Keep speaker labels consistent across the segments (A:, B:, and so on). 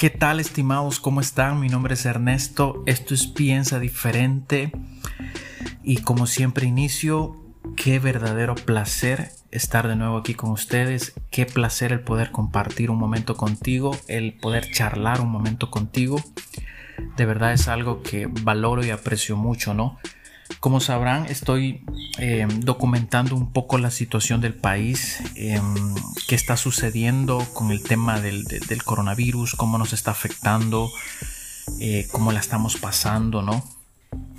A: ¿Qué tal estimados? ¿Cómo están? Mi nombre es Ernesto, esto es Piensa Diferente y como siempre inicio, qué verdadero placer estar de nuevo aquí con ustedes, qué placer el poder compartir un momento contigo, el poder charlar un momento contigo, de verdad es algo que valoro y aprecio mucho, ¿no? Como sabrán, estoy eh, documentando un poco la situación del país, eh, qué está sucediendo con el tema del, coronavirus, cómo nos está afectando, eh, cómo la estamos pasando, ¿no?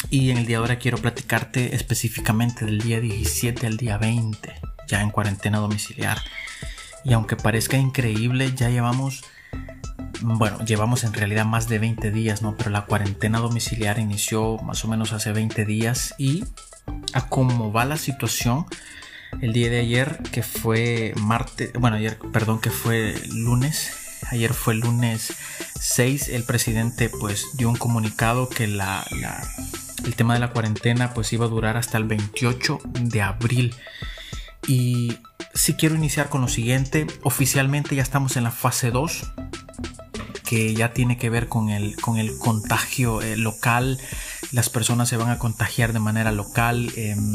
A: Y en el día de ahora quiero platicarte específicamente del día 17 al día 20, ya en cuarentena domiciliar. Y aunque parezca increíble, ya llevamos bueno, llevamos en realidad más de 20 días, ¿no? Pero la cuarentena domiciliar inició más o menos hace 20 días y a cómo va la situación el día de ayer, que fue martes, bueno, ayer, perdón, que fue lunes, ayer fue lunes 6, el presidente pues dio un comunicado que la, el tema de la cuarentena pues iba a durar hasta el 28 de abril. Y si quiero iniciar con lo siguiente, oficialmente ya estamos en la fase 2 que ya tiene que ver con el, con el contagio eh, local. Las personas se van a contagiar de manera local. Em,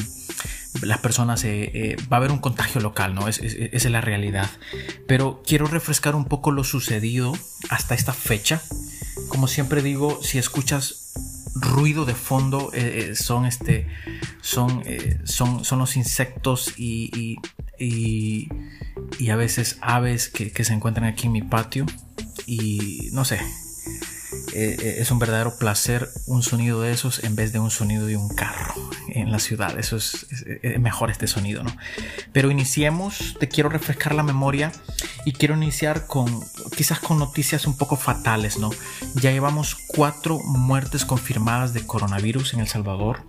A: las personas eh, eh, va a haber un contagio local, ¿no? Es, esa es la realidad. Pero quiero refrescar un poco lo sucedido hasta esta fecha. Como siempre digo, si escuchas ruido de fondo, son este. Son, son, son los insectos y, y, a veces aves que se encuentran aquí en mi patio y no sé, eh, eh, es un verdadero placer un sonido de esos en vez de un sonido de un carro en la ciudad. Eso es, mejor este sonido, ¿no? Pero iniciemos, te quiero refrescar la memoria y quiero iniciar con quizás con noticias un poco fatales, ¿no? Ya llevamos cuatro muertes confirmadas de coronavirus en El Salvador.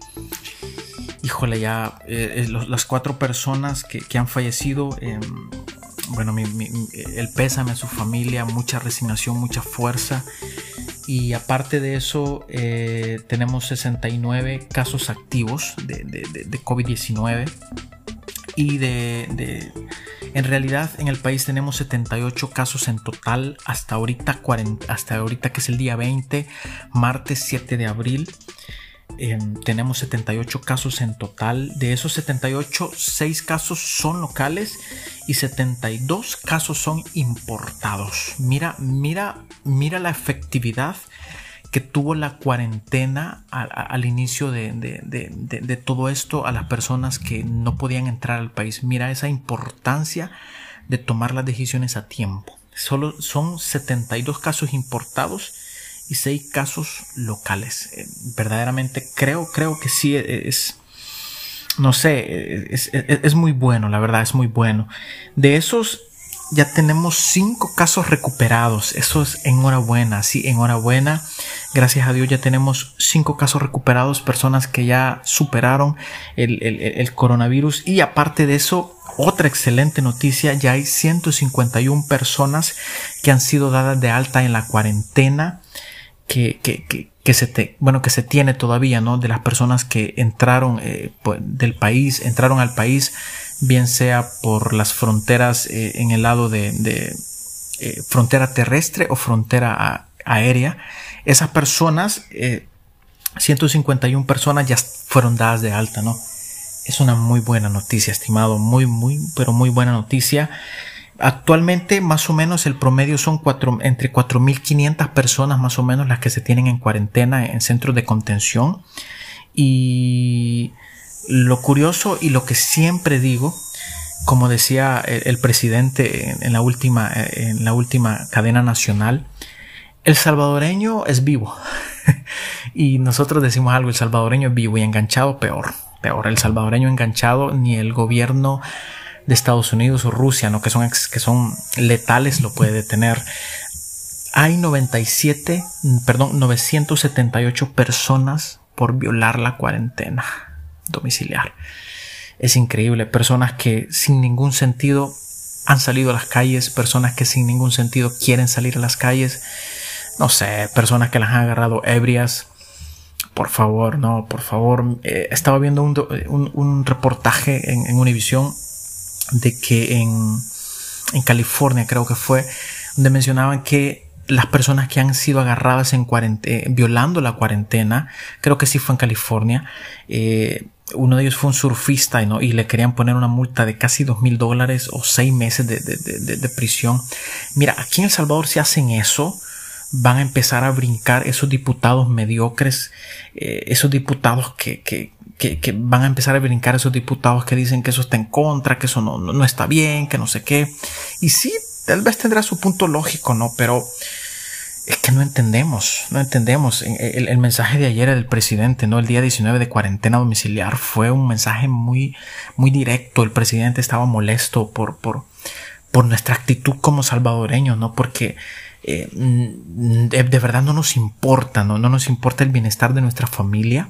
A: Híjole, ya eh, las cuatro personas que, han fallecido em, bueno, el pésame a su familia, mucha resignación, mucha fuerza. Y aparte de eso, eh, tenemos 69 casos activos de, COVID-19. Y de, en realidad en el país tenemos 78 casos en total hasta ahorita, hasta ahorita que es el día 20, martes 7 de abril. Em, tenemos 78 casos en total. De esos 78, 6 casos son locales y 72 casos son importados. Mira, mira, mira la efectividad que tuvo la cuarentena al, inicio de, de, todo esto a las personas que no podían entrar al país. Mira esa importancia de tomar las decisiones a tiempo. Solo son 72 casos importados y seis casos locales. Eh, verdaderamente creo, creo que sí es, no sé, es, muy bueno, la verdad, es muy bueno. De esos ya tenemos cinco casos recuperados. Eso es enhorabuena, sí, enhorabuena. Gracias a Dios ya tenemos cinco casos recuperados, personas que ya superaron el, el coronavirus. Y aparte de eso, otra excelente noticia, ya hay 151 personas que han sido dadas de alta en la cuarentena que, que, que, se te, bueno, que se tiene todavía, ¿no? De las personas que entraron eh, del país, entraron al país, bien sea por las fronteras eh, en el lado de, de eh, frontera terrestre o frontera aérea. Esas personas, 151 personas ya fueron dadas de alta, ¿no? Es una muy buena noticia, estimado, muy, muy, pero muy buena noticia. Actualmente más o menos el promedio son cuatro, entre 4.500 personas más o menos las que se tienen en cuarentena en centros de contención. Y lo curioso y lo que siempre digo, como decía el, presidente en, la última, en la última cadena nacional, el salvadoreño es vivo. y nosotros decimos algo, el salvadoreño es vivo y enganchado peor. Peor, el salvadoreño enganchado ni el gobierno de Estados Unidos o Rusia, ¿no? que, son, que son letales, lo puede detener. Hay 97, perdón, 978 personas por violar la cuarentena domiciliar. Es increíble. Personas que sin ningún sentido han salido a las calles, personas que sin ningún sentido quieren salir a las calles. No sé, personas que las han agarrado ebrias. Por favor, no, por favor. Eh, estaba viendo un, un, reportaje en, en Univision de que en, en California creo que fue, donde mencionaban que las personas que han sido agarradas en cuarentena, violando la cuarentena, creo que sí fue en California, eh, uno de ellos fue un surfista ¿no? y le querían poner una multa de casi dos mil dólares o seis meses de, de, de, prisión. Mira, aquí en El Salvador si hacen eso, van a empezar a brincar esos diputados mediocres, eh, esos diputados que, que, que, van a empezar a brincar esos diputados que dicen que eso está en contra, que eso no, no, no está bien, que no sé qué. Y sí, tal vez tendrá su punto lógico, ¿no? Pero es que no entendemos, no entendemos. El, mensaje de ayer del presidente, ¿no? El día 19 de cuarentena domiciliar fue un mensaje muy, muy directo. El presidente estaba molesto por, por, por nuestra actitud como salvadoreños, ¿no? Porque eh, de, verdad no nos importa, ¿no? No nos importa el bienestar de nuestra familia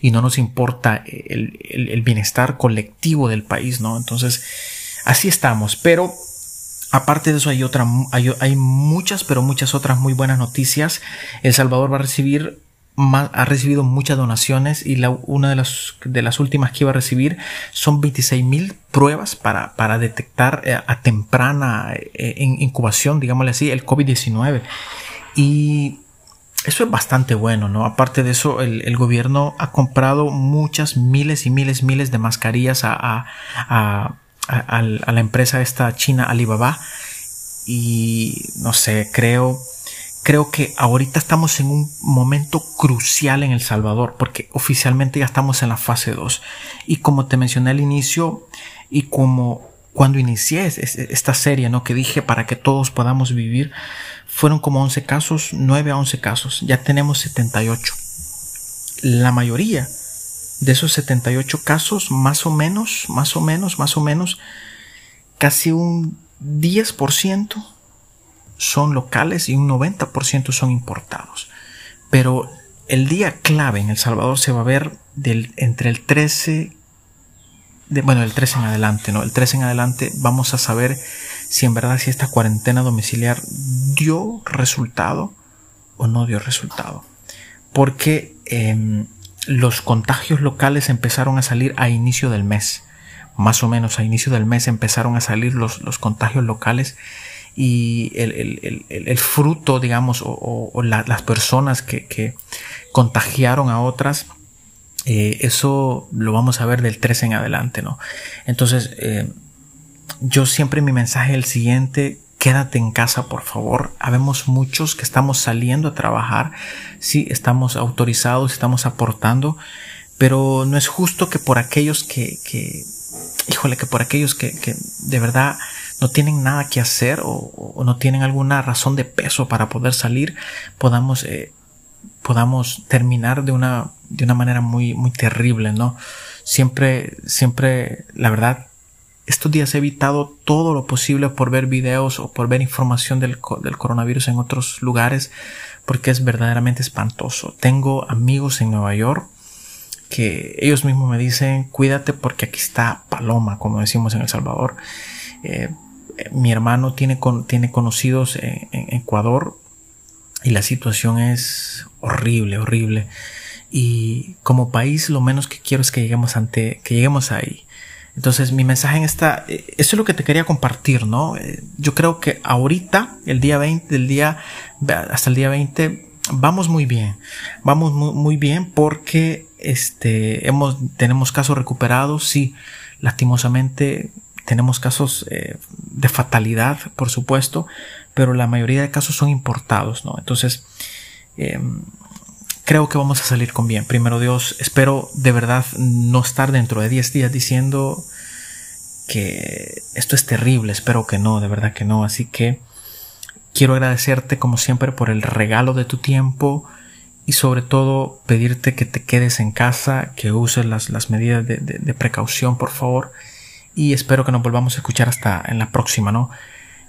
A: y no nos importa el, el, bienestar colectivo del país, ¿no? Entonces, así estamos. Pero Aparte de eso hay otra, hay, hay, muchas, pero muchas otras muy buenas noticias. El Salvador va a recibir ha recibido muchas donaciones y una de las, de las últimas que iba a recibir son 26 mil pruebas para, para detectar eh, a temprana eh, incubación, digámosle así, el COVID-19. Y eso es bastante bueno, ¿no? Aparte de eso, el, gobierno ha comprado muchas miles y miles, miles de mascarillas a, a, a a, la empresa esta china Alibaba y no sé, creo creo que ahorita estamos en un momento crucial en El Salvador porque oficialmente ya estamos en la fase 2 y como te mencioné al inicio y como cuando inicié esta serie, ¿no? Que dije para que todos podamos vivir, fueron como 11 casos, 9 a 11 casos, ya tenemos 78. La mayoría de esos 78 casos, más o menos, más o menos, más o menos, casi un 10% son locales y un 90% son importados. Pero el día clave en El Salvador se va a ver del, entre el 13, de, bueno, el 13 en adelante, ¿no? El 13 en adelante vamos a saber si en verdad si esta cuarentena domiciliar dio resultado o no dio resultado. Porque eh, los contagios locales empezaron a salir a inicio del mes. Más o menos a inicio del mes empezaron a salir los, los contagios locales y el, el, el, el fruto, digamos, o, o la, las personas que, que, contagiaron a otras, eh, eso lo vamos a ver del 13 en adelante, ¿no? Entonces, eh, yo siempre mi mensaje es el siguiente, quédate en casa, por favor. Habemos muchos que estamos saliendo a trabajar, sí, estamos autorizados, estamos aportando, pero no es justo que por aquellos que, que híjole, que por aquellos que, que de verdad no tienen nada que hacer o, o, no tienen alguna razón de peso para poder salir, podamos, eh, podamos terminar de una, de una manera muy, muy terrible, ¿no? Siempre, siempre, la verdad, estos días he evitado todo lo posible por ver videos o por ver información del, del, coronavirus en otros lugares porque es verdaderamente espantoso. Tengo amigos en Nueva York que ellos mismos me dicen cuídate porque aquí está Paloma, como decimos en El Salvador. Eh, mi hermano tiene, tiene conocidos en, en Ecuador y la situación es horrible, horrible. Y como país lo menos que quiero es que lleguemos ante, que lleguemos ahí. Entonces mi mensaje en esta, eh, eso es lo que te quería compartir, ¿no? Eh, yo creo que ahorita, el día 20, del día, hasta el día 20, vamos muy bien. Vamos muy, muy bien porque, este, hemos, tenemos casos recuperados, sí, lastimosamente tenemos casos eh, de fatalidad, por supuesto, pero la mayoría de casos son importados, ¿no? Entonces, eh, creo que vamos a salir con bien. Primero Dios, espero de verdad no estar dentro de 10 días diciendo que esto es terrible, espero que no, de verdad que no. Así que quiero agradecerte como siempre por el regalo de tu tiempo y sobre todo pedirte que te quedes en casa, que uses las, las medidas de, de, de precaución, por favor. Y espero que nos volvamos a escuchar hasta en la próxima, ¿no?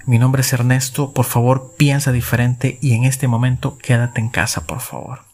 A: Mi nombre es Ernesto, por favor piensa diferente y en este momento quédate en casa, por favor.